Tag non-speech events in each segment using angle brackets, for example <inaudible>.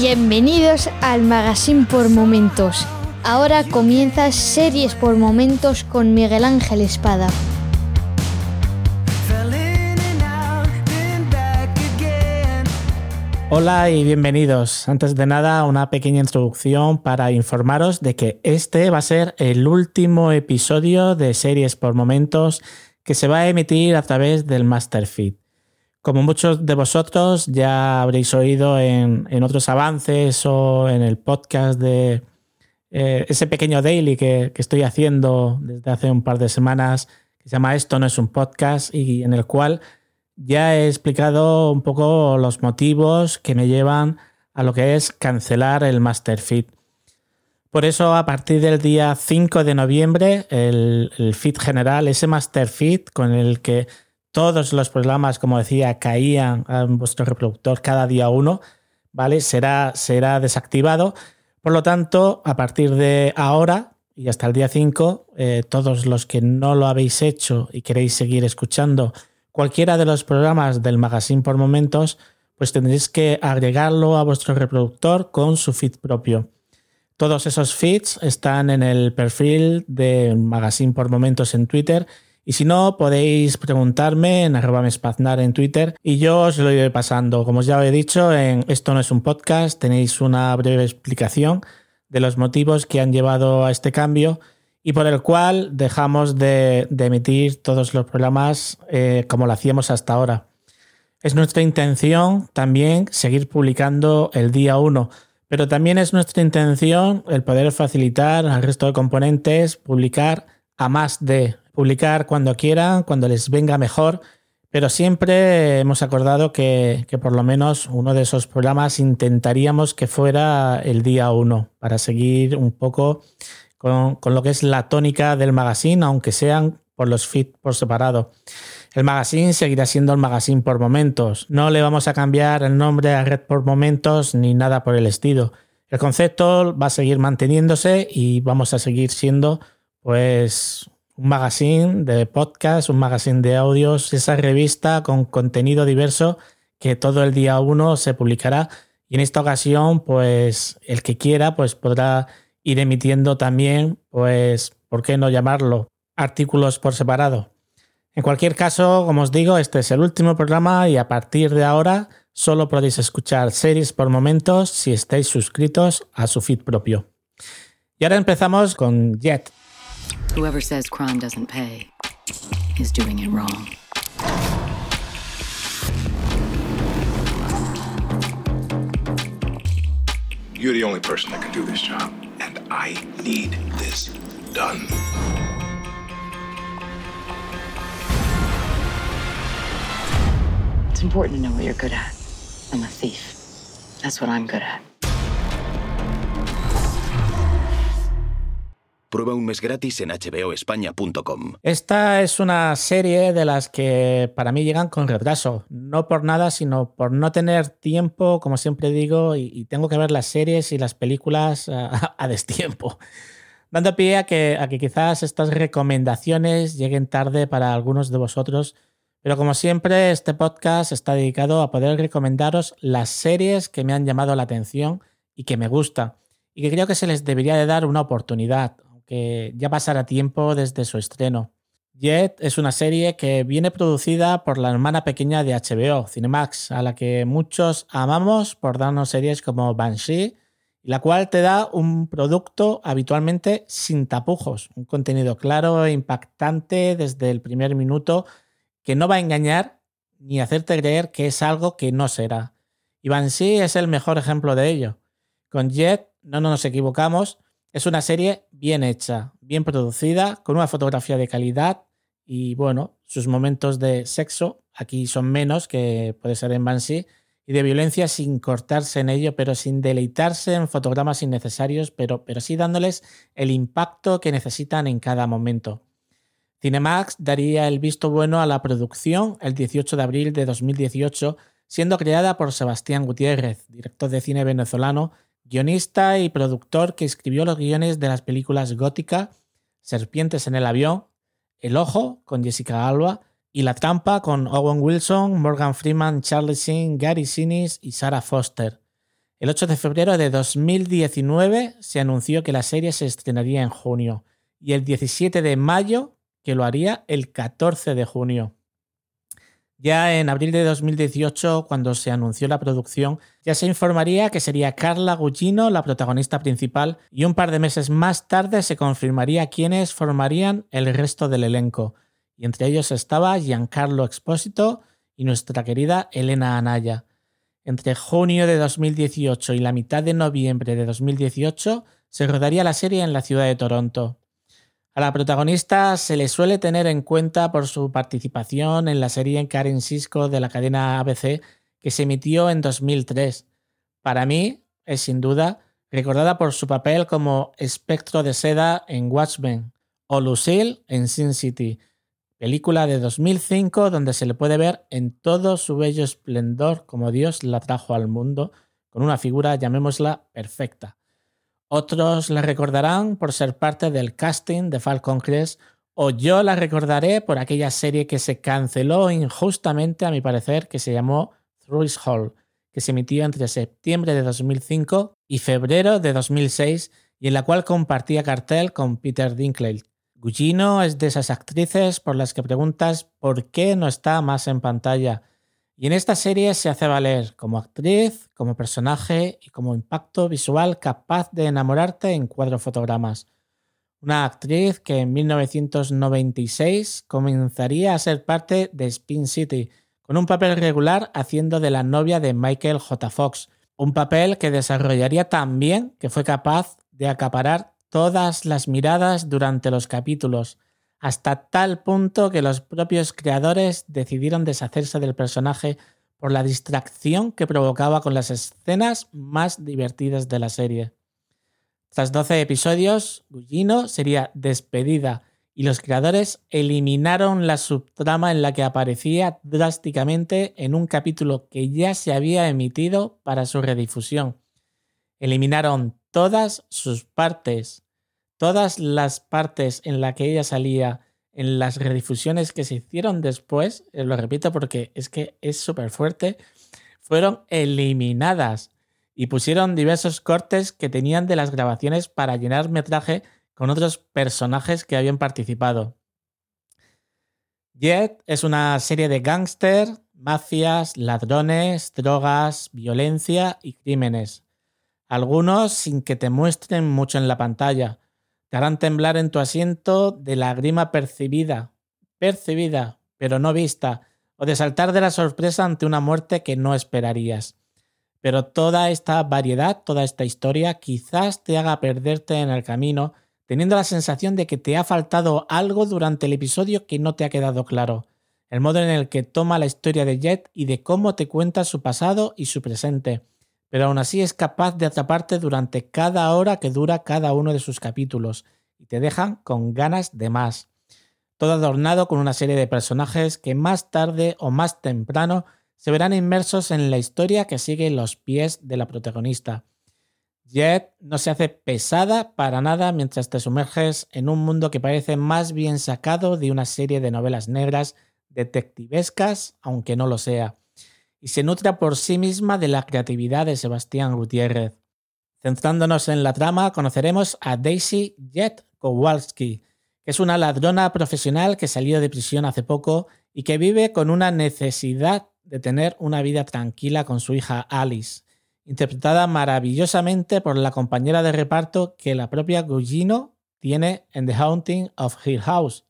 Bienvenidos al Magazine por Momentos. Ahora comienza Series por Momentos con Miguel Ángel Espada. Hola y bienvenidos. Antes de nada, una pequeña introducción para informaros de que este va a ser el último episodio de Series por Momentos que se va a emitir a través del Masterfeed. Como muchos de vosotros ya habréis oído en, otros avances o en el podcast de eh, ese pequeño daily que, que, estoy haciendo desde hace un par de semanas, que se llama Esto no es un podcast y en el cual ya he explicado un poco los motivos que me llevan a lo que es cancelar el Masterfeed. Por eso, a partir del día 5 de noviembre, el, el feed general, ese Masterfeed con el que todos los programas, como decía, caían en vuestro reproductor cada día uno, ¿vale? Será, será desactivado. Por lo tanto, a partir de ahora y hasta el día 5, eh, todos los que no lo habéis hecho y queréis seguir escuchando cualquiera de los programas del magazine por momentos, pues tendréis que agregarlo a vuestro reproductor con su feed propio. Todos esos feeds están en el perfil de Magazine por Momentos en Twitter y si no, podéis preguntarme en arroba mespaznar en Twitter y yo os lo iré pasando. Como os ya he dicho, Esto no es un podcast, tenéis una breve explicación de los motivos que han llevado a este cambio y por el cual dejamos de, emitir todos los programas eh, como lo hacíamos hasta ahora. Es nuestra intención también seguir publicando el día 1, pero también es nuestra intención el poder facilitar al resto de componentes publicar a más de, publicar cuando quieran, cuando les venga mejor, pero siempre hemos acordado que, por lo menos uno de esos programas intentaríamos que fuera el día 1 para seguir un poco con, lo que es la tónica del magazine, aunque sean por los feeds por separado. El magazine seguirá siendo el magazine por momentos. No le vamos a cambiar el nombre a Red por momentos ni nada por el estilo. El concepto va a seguir manteniéndose y vamos a seguir siendo pues un magazine de podcast, un magazine de audios, esa revista con contenido diverso que todo el día uno se publicará y en esta ocasión pues el que quiera pues podrá ir emitiendo también, pues, ¿por qué no llamarlo? Artículos por separado. En cualquier caso, como os digo, este es el último programa y a partir de ahora solo podéis escuchar series por momentos si estáis suscritos a su feed propio. Y ahora empezamos con Jet. Whoever says crime doesn't pay is doing it wrong. You're the only person that can do this job. and I need this done. It's important to know what you're good at. I'm a thief. That's what I'm good at. Prueba un mes gratis en hboespaña.com. Esta es una serie de las que para mí llegan con retraso. No por nada, sino por no tener tiempo, como siempre digo, y, tengo que ver las series y las películas a, destiempo. Dando pie a que, a que quizás estas recomendaciones lleguen tarde para algunos de vosotros, pero como siempre, este podcast está dedicado a poder recomendaros las series que me han llamado la atención y que me gusta y que creo que se les debería de dar una oportunidad, que ya pasará tiempo desde su estreno. Jet es una serie que viene producida por la hermana pequeña de HBO, Cinemax, a la que muchos amamos por darnos series como Banshee, la cual te da un producto habitualmente sin tapujos, un contenido claro e impactante desde el primer minuto que no va a engañar ni hacerte creer que es algo que no será. Y Banshee es el mejor ejemplo de ello. Con Jet no nos equivocamos, es una serie bien hecha, bien producida, con una fotografía de calidad y bueno, sus momentos de sexo aquí son menos que puede ser en Banshee y de violencia sin cortarse en ello, pero sin deleitarse en fotogramas innecesarios, pero, pero sí dándoles el impacto que necesitan en cada momento. Cinemax daría el visto bueno a la producción el 18 de abril de 2018, siendo creada por Sebastián Gutiérrez, director de cine venezolano, guionista y productor que escribió los guiones de las películas Gótica, Serpientes en el avión, El ojo con Jessica Alba y La trampa con Owen Wilson, Morgan Freeman, Charlie Sheen, Gary Sinise y Sarah Foster. El 8 de febrero de 2019 se anunció que la serie se estrenaría en junio y el 17 de mayo que lo haría el 14 de junio. Ya en abril de 2018, cuando se anunció la producción, ya se informaría que sería Carla Gugino la protagonista principal y un par de meses más tarde se confirmaría quiénes formarían el resto del elenco. Y entre ellos estaba Giancarlo Expósito y nuestra querida Elena Anaya. Entre junio de 2018 y la mitad de noviembre de 2018 se rodaría la serie en la ciudad de Toronto. A la protagonista se le suele tener en cuenta por su participación en la serie Karen Cisco de la cadena ABC que se emitió en 2003. Para mí es sin duda recordada por su papel como espectro de seda en Watchmen o Lucille en Sin City, película de 2005 donde se le puede ver en todo su bello esplendor como Dios la trajo al mundo, con una figura, llamémosla, perfecta. Otros la recordarán por ser parte del casting de Falcon Crest o yo la recordaré por aquella serie que se canceló injustamente, a mi parecer, que se llamó Thrush Hall, que se emitió entre septiembre de 2005 y febrero de 2006 y en la cual compartía cartel con Peter Dinklage. Gugino es de esas actrices por las que preguntas por qué no está más en pantalla. Y en esta serie se hace valer como actriz, como personaje y como impacto visual capaz de enamorarte en cuatro fotogramas. Una actriz que en 1996 comenzaría a ser parte de Spin City, con un papel regular haciendo de la novia de Michael J. Fox, un papel que desarrollaría tan bien que fue capaz de acaparar todas las miradas durante los capítulos, hasta tal punto que los propios creadores decidieron deshacerse del personaje por la distracción que provocaba con las escenas más divertidas de la serie. Tras 12 episodios, Gugino sería despedida y los creadores eliminaron la subtrama en la que aparecía drásticamente en un capítulo que ya se había emitido para su redifusión. Eliminaron todas sus partes todas las partes en las que ella salía en las redifusiones que se hicieron después, eh, lo repito porque es que es súper fuerte, fueron eliminadas y pusieron diversos cortes que tenían de las grabaciones para llenar metraje con otros personajes que habían participado. Jet es una serie de gángster, mafias, ladrones, drogas, violencia y crímenes. Algunos sin que te muestren mucho en la pantalla, te harán temblar en tu asiento de la grima percibida, percibida, pero no vista, o de saltar de la sorpresa ante una muerte que no esperarías. Pero toda esta variedad, toda esta historia, quizás te haga perderte en el camino, teniendo la sensación de que te ha faltado algo durante el episodio que no te ha quedado claro. El modo en el que toma la historia de Jet y de cómo te cuenta su pasado y su presente pero aún así es capaz de atraparte durante cada hora que dura cada uno de sus capítulos y te dejan con ganas de más. Todo adornado con una serie de personajes que más tarde o más temprano se verán inmersos en la historia que sigue los pies de la protagonista. Jet no se hace pesada para nada mientras te sumerges en un mundo que parece más bien sacado de una serie de novelas negras detectivescas, aunque no lo sea y se nutra por sí misma de la creatividad de Sebastián Gutiérrez. Centrándonos en la trama, conoceremos a Daisy Jet Kowalski, que es una ladrona profesional que salió de prisión hace poco y que vive con una necesidad de tener una vida tranquila con su hija Alice, interpretada maravillosamente por la compañera de reparto que la propia Gugino tiene en The Haunting of Hill House,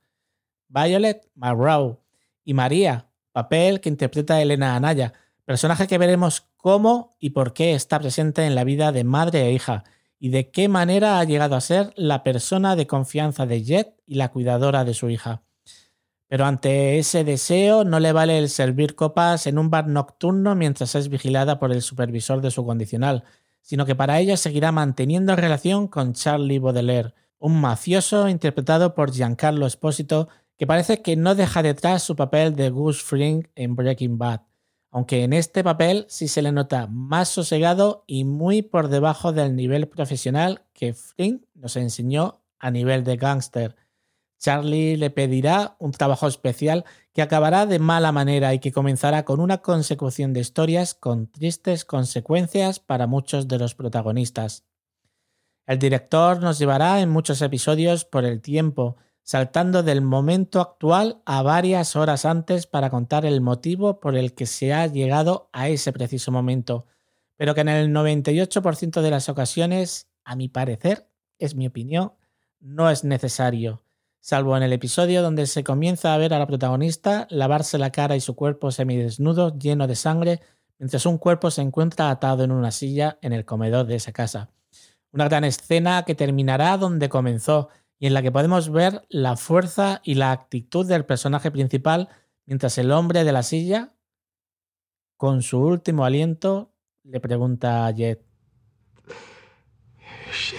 Violet Marrow, y María, papel que interpreta Elena Anaya, Personaje que veremos cómo y por qué está presente en la vida de madre e hija y de qué manera ha llegado a ser la persona de confianza de Jet y la cuidadora de su hija. Pero ante ese deseo no le vale el servir copas en un bar nocturno mientras es vigilada por el supervisor de su condicional, sino que para ello seguirá manteniendo relación con Charlie Baudelaire, un mafioso interpretado por Giancarlo Espósito que parece que no deja detrás su papel de Gus Fring en Breaking Bad aunque en este papel sí se le nota más sosegado y muy por debajo del nivel profesional que Flynn nos enseñó a nivel de gángster. Charlie le pedirá un trabajo especial que acabará de mala manera y que comenzará con una consecución de historias con tristes consecuencias para muchos de los protagonistas. El director nos llevará en muchos episodios por el tiempo, saltando del momento actual a varias horas antes para contar el motivo por el que se ha llegado a ese preciso momento, pero que en el 98% de las ocasiones, a mi parecer, es mi opinión, no es necesario, salvo en el episodio donde se comienza a ver a la protagonista lavarse la cara y su cuerpo semidesnudo lleno de sangre mientras un cuerpo se encuentra atado en una silla en el comedor de esa casa. Una gran escena que terminará donde comenzó, y en la que podemos ver la fuerza y la actitud del personaje principal mientras el hombre de la silla, con su último aliento, le pregunta a Jet. Shit.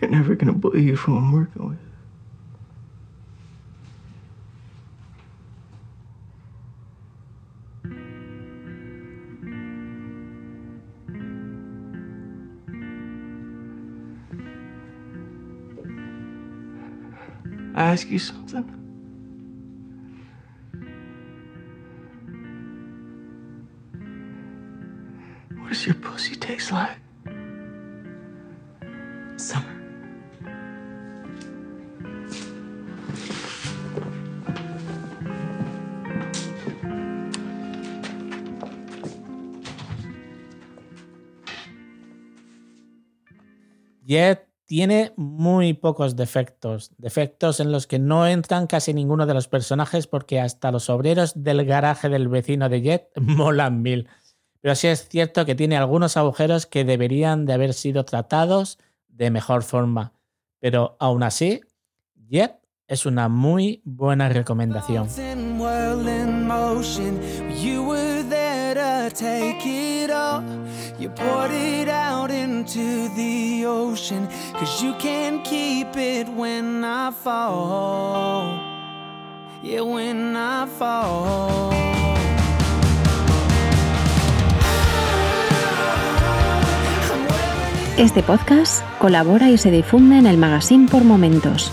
You're never believe who I'm working with. Ask you something? What does your pussy taste like? Summer. Yet tiene muy pocos defectos, defectos en los que no entran casi ninguno de los personajes porque hasta los obreros del garaje del vecino de Jet <laughs> molan mil. Pero sí es cierto que tiene algunos agujeros que deberían de haber sido tratados de mejor forma. Pero aún así, Jet es una muy buena recomendación. You poured it out into the ocean. Cause you can't keep it when I fall. Yeah, when I fall. Este podcast colabora y se difunde en el magazine por momentos.